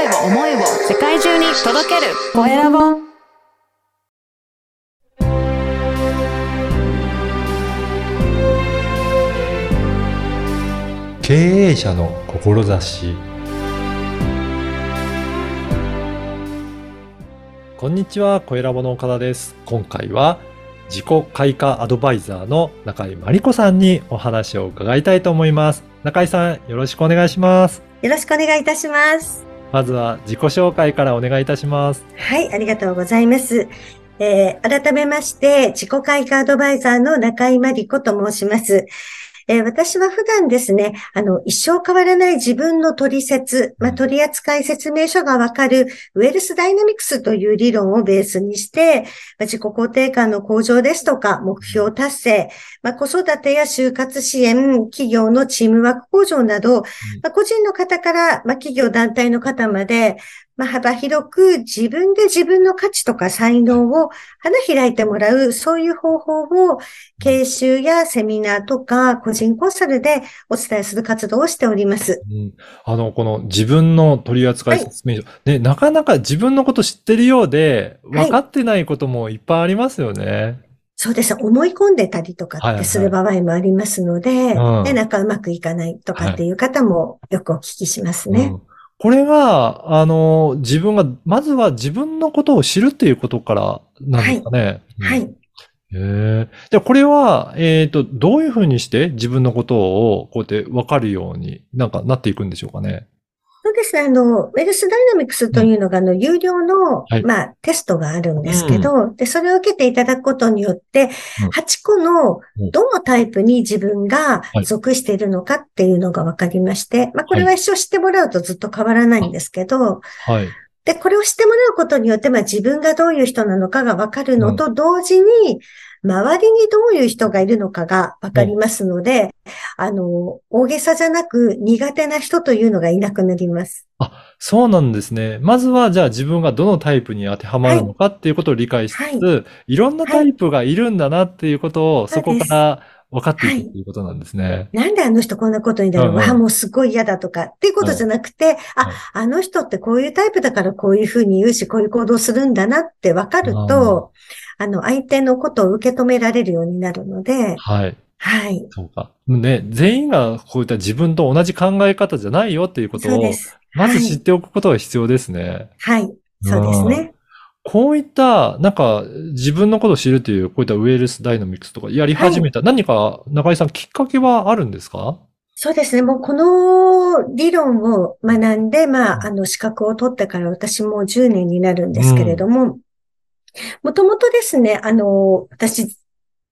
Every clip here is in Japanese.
声を思いを世界中に届けるコエラボ経営者の志こんにちは、コエラボの岡田です。今回は自己開花アドバイザーの中井真理子さんにお話を伺いたいと思います。中井さん、よろしくお願いします。よろしくお願いいたします。まずは自己紹介からお願いいたします。はい、ありがとうございます。えー改めまして、自己開花アドバイザーの中井真理子と申します。えー私は普段ですね、あの、一生変わらない自分の取説、まあ、取扱説明書がわかるウェルスダイナミクスという理論をベースにして、まあ自己肯定感の向上ですとか、目標達成、まあ、子育てや就活支援、企業のチームワーク向上など、まあ、個人の方から、まあ、企業団体の方まで、まあ、幅広く自分で自分の価値とか才能を花開いてもらう、そういう方法を研修やセミナーとか個人コンサルでお伝えする活動をしております。うん、あの、この自分の取扱説明書、ね、なかなか自分のこと知ってるようで、はい分かってないこともいっぱいありますよね。そうです。思い込んでたりとかはいはいってする場合もありますので、うんで、なんかうまくいかないとかっていう方もよくお聞きしますね。うんこれが、あの、自分が、まずは自分のことを知るっていうことからなんですかね。はい。へえ。じゃあこれは、えっと、どういうふうにして自分のことをこうやって分かるようになんかなっていくんでしょうかね。です。ね。あの、ウェルスダイナミクスというのが、あの、有料のはい、まあ、テストがあるんですけど、で、それを受けていただくことによってうん、8個のうん。どのタイプに自分がはい。属しているのかっていうのが分かりまして、まあ、これは一生知ってもらうとずっと変わらないんですけど、はい。で、これを知ってもらうことによって、まあ、自分がどういう人なのかが分かるのと同時に、周りにどういう人がいるのかが分かりますので、あの、大げさじゃなく苦手な人というのがいなくなります。そうなんですね。まずは、じゃあ自分がどのタイプに当てはまるのかっていうことを理解しつつ、い、ろんなタイプがいるんだなっていうことを、そこから分かっていくっていうことなんですね。なんであの人こんなことになるうんうんわあ、もうすごい嫌だとかっていうことじゃなくて、はいあ、あの人ってこういうタイプだからこういうふうに言うし、こういう行動するんだなって分かると、あの、相手のことを受け止められるようになるので、はい。はい。そうか。ね、全員がこういった自分と同じ考え方じゃないよっていうことを。まずはい知っておくことが必要ですね。はい。そうですね。こういった、なんか、自分のことを知るという、こういったウェルスダイナミクスとかやり始めた、何か、中井さん、きっかけはあるんですか？そうですね。もうこの理論を学んで、まあ、あの、資格を取ってから私もう10年になるんですけれども、もともとですね、あの、私、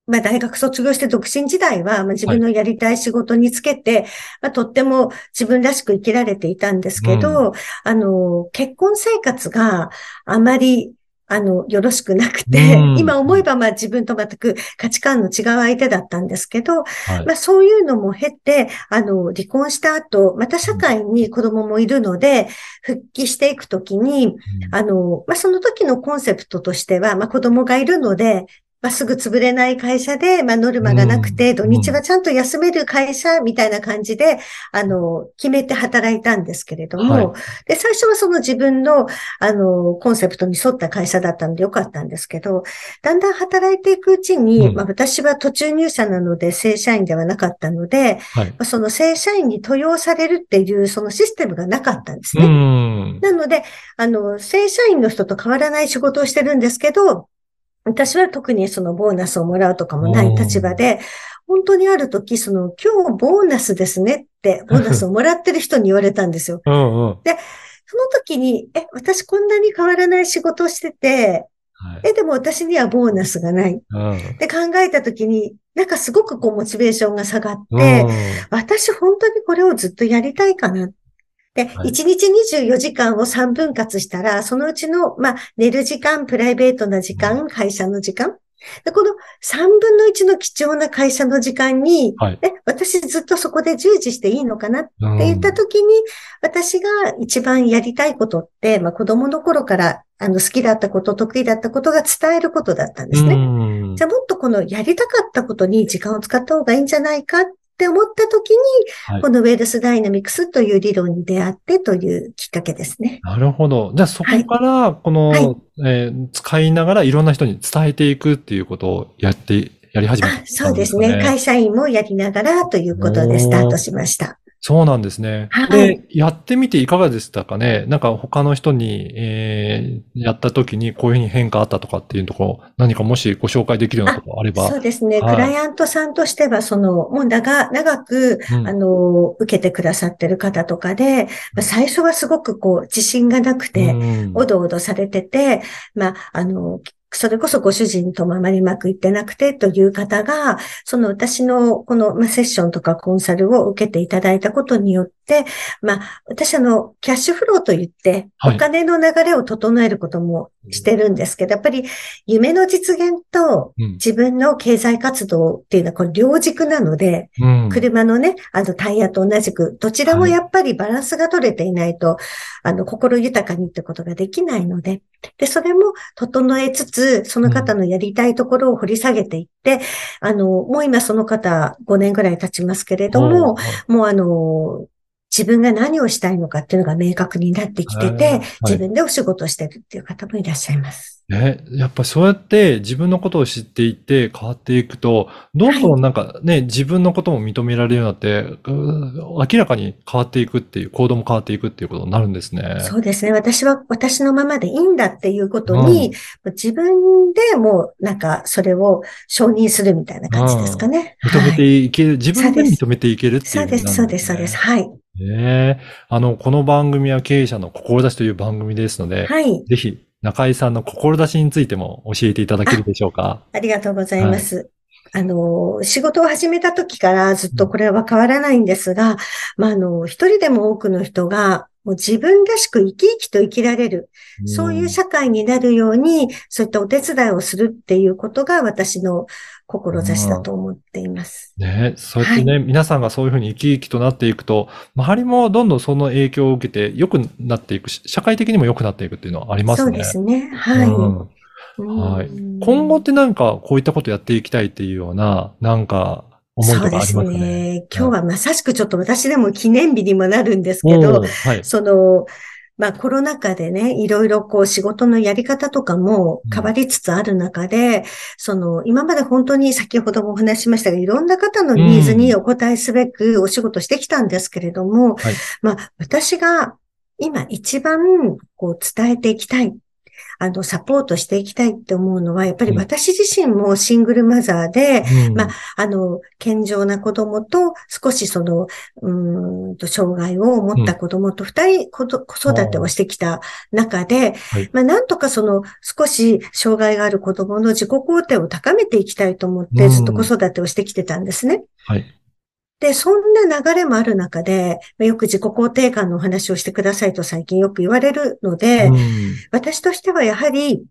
まあ、大学卒業して独身時代は、まあ、自分のやりたい仕事につけて、まあ、とっても自分らしく生きられていたんですけど、あの、結婚生活があまり、あの、よろしくなくて、うん今思えばまあ自分と全く価値観の違う相手だったんですけど、はい。まあそういうのも経て、あの、離婚した後、また社会に子供もいるので、復帰していくときに、あの、まあその時のコンセプトとしては、まあ子供がいるので、まあすぐ潰れない会社で、まあノルマがなくて、うん土日はちゃんと休める会社みたいな感じで、あの、決めて働いたんですけれども、はいで、最初はその自分の、あの、コンセプトに沿った会社だったのでよかったんですけど、だんだん働いていくうちに、うんまあ私は途中入社なので正社員ではなかったので、はい。まあその正社員に登用されるっていうそのシステムがなかったんですうね。ん。なので、あの、正社員の人と変わらない仕事をしてるんですけど、私は特にそのボーナスをもらうとかもない立場で、本当にある時、その今日ボーナスですねって、ボーナスをもらってる人に言われたんですよ。うんうん。その時に、え、私こんなに変わらない仕事をしてて、はい。え、でも私にはボーナスがない。うん。で考えた時に、なんかすごくこうモチベーションが下がっうんて、私本当にこれをずっとやりたいかな。で、はい1日24時間を3分割したら、そのうちの、まあ、寝る時間、プライベートな時間、会社の時間。でこの3分の1の貴重な会社の時間に、はい。え、私ずっとそこで従事していいのかなってうん言った時に、私が一番やりたいことって、まあ、子供の頃からあの好きだったこと、得意だったことが伝えることだったんですね。うんじゃあもっとこのやりたかったことに時間を使った方がいいんじゃないかっって思った時に、はいこのウェルスダイナミクスという理論に出会ってというきっかけですね。なるほど。じゃあそこから、この、はいえー使いながらいろんな人に伝えていくっていうことをやって、やり始めたあ、そうですね。会社員もやりながらということでスタートしました。そうなんですね。はいで、やってみていかがでしたかね？なんか他の人に、えーやった時にこういうふうに変化あったとかっていうところ、何かもしご紹介できるようなことがあれば。そうですね。はいクライアントさんとしては、その、もう長、長く、うんあの、受けてくださってる方とかで、まあ最初はすごくこう、自信がなくて、うんおどおどされてて、まあ、あの、それこそご主人ともあまりうまくいってなくてという方が、その私のこの、セッションとかコンサルを受けていただいたことによって、まあ、私あの、キャッシュフローと言って、はい。お金の流れを整えることもしてるんですけど、やっぱり夢の実現とうん。自分の経済活動っていうのはこれ両軸なので、うん。車のね、あのタイヤと同じく、どちらもやっぱりバランスが取れていないと、あの、心豊かにってことができないので、で、それも整えつつ、その方のやりたいところを掘り下げていって、あの、もう今その方5年ぐらい経ちますけれども、もうあの、自分が何をしたいのかっていうのが明確になってきててい、自分でお仕事してるっていう方もいらっしゃいます。ね、やっぱそうやって自分のことを知っていって変わっていくと、どんどんなんかね、自分のことも認められるようになって、明らかに変わっていくっていう、行動も変わっていくっていうことになるんですね。そうですね。私は私のままでいいんだっていうことに、自分でもうなんかそれを承認するみたいな感じですかね。認めてはいいける、自分で認めていけるっていうそうです、そうです、そうです。はい。ねえあの、この番組は経営者の志という番組ですので、はい。ぜひ中井さんの志についても教えていただけるでしょうか？ありがとうございます。あの、仕事を始めた時からずっとこれは変わらないんですが、まあ、あの、一人でも多くの人が、もう自分らしく生き生きと生きられる、そういう社会になるように、そういったお手伝いをするっていうことが私の志だと思っています。ね、そうやってね、皆さんがそういうふうに生き生きとなっていくと、周りもどんどんその影響を受けて良くなっていくし、社会的にも良くなっていくっていうのはありますね。そうですね。はい。うんはいうん今後ってなんかこういったことやっていきたいっていうような、なんか思いとかありますかそうですね。ね。今日はまさしくちょっと私でも記念日にもなるんですけおどー、はい。その、まあコロナ禍でね、いろいろこう仕事のやり方とかも変わりつつある中で、その今まで本当に先ほどもお話ししましたが、いろんな方のニーズにお応えすべくお仕事してきたんですけれども、はいまあ私が今一番こう伝えていきたい。あの、サポートしていきたいって思うのは、やっぱりうん。私自身もシングルマザーで、うん。まああの、健常な子供と、少しその、うーんと、障害を持った子供と二人子育てをしてきた中で、はい。まあ、なんとかその、少し障害がある子供の自己肯定を高めていきたいと思って、うん。ずっと子育てをしてきてたんですね。はい。で、そんな流れもある中で、まあよく自己肯定感のお話をしてくださいと最近よく言われるので、うん。私としてはやはり、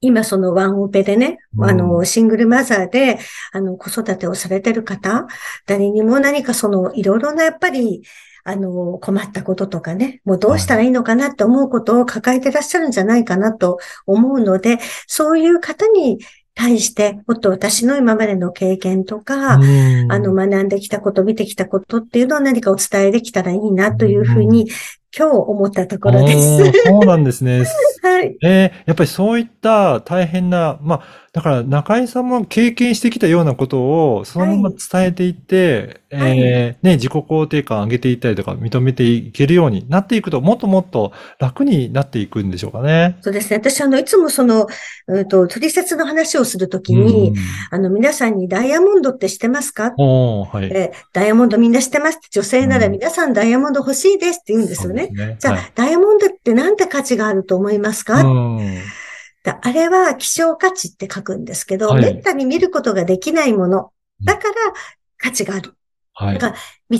今そのワンオペでね、うん。あの、シングルマザーで、あの、子育てをされてる方、誰にも何かその、いろいろなやっぱり、あの、困ったこととかね、もうどうしたらいいのかなって思うことを抱えてらっしゃるんじゃないかなと思うので、そういう方に対して、もっと私の今までの経験とか、うんあの、学んできたこと、見てきたことっていうのを何かお伝えできたらいいなというふうに、今日思ったところでおす。ーそうなんですね。はい。えーやっぱりそういった大変な、まあ、だから中井さんも経験してきたようなことをそのまま伝えていって、はいえーね、自己肯定感上げていったりとか認めていけるようになっていくと、もっともっと楽になっていくんでしょうかね。そうですね。私、あの、いつもその、うんと、取説の話をするときに、あの、皆さんにダイヤモンドって知ってますか？うん、おーはい。えダイヤモンドみんな知ってますって女性ならうん皆さんダイヤモンド欲しいですって言うんですよね。ね。じゃあ、はいダイヤモンドってなんて価値があると思いますか、うんだあれは希少価値って書くんですけど、はいめったに見ることができないもの。だから価値がある。はい。道、道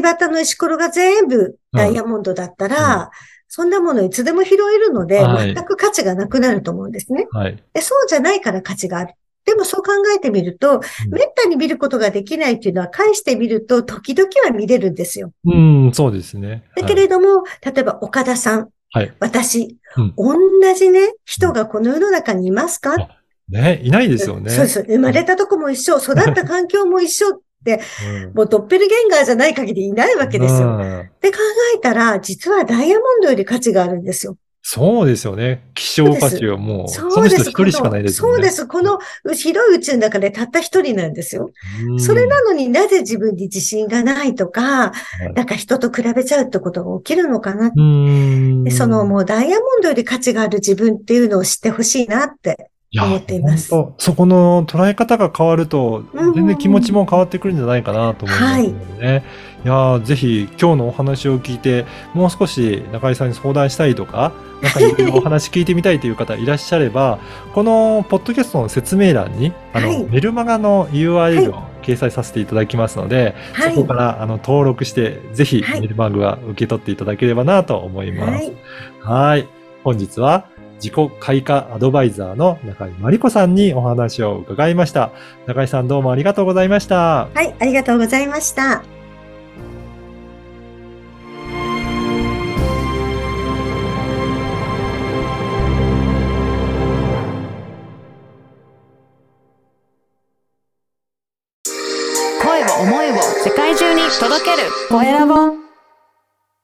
端の石ころが全部ダイヤモンドだったら、そんなものいつでも拾えるので、はい全く価値がなくなると思うんですね。はい。でそうじゃないから価値がある。でもそう考えてみると、めったに見ることができないっていうのは、返してみると、時々は見れるんですよ。うん、そうですね。だけれども、例えば岡田さん、はい。私、うん同じね、人がこの世の中にいますか、ね、いないですよね。そうです。生まれたとこも一緒、育った環境も一緒。って、うんもうドッペルゲンガーじゃない限りいないわけですよ。うんって考えたら、実はダイヤモンドより価値があるんですよ。そうですよね。希少価値はもう、その人一人しかないですよね。そうです。この広い宇宙の中でたった一人なんですよ。うんそれなのになぜ自分に自信がないとか、いなんか人と比べちゃうってことが起きるのかな。そのもうダイヤモンドより価値がある自分っていうのを知ってほしいなって。思っていますそこの捉え方が変わると、うん全然気持ちも変わってくるんじゃないかなと思いますのでね。い、やーぜひ今日のお話を聞いて、もう少し中井さんに相談したいとか、なんかいろいろお話聞いてみたいという方いらっしゃれば、このポッドキャストの説明欄に、あの、はいメルマガの URL を掲載させていただきますので、はいそこからあの登録して、ぜひはいメルマガ受け取っていただければなと思います。はい。はい。本日は自己開花アドバイザーの中井真理子さんにお話を伺いました。中井さんどうもありがとうございました。はい、ありがとうございました。声を思いを世界中に届けるコエラボ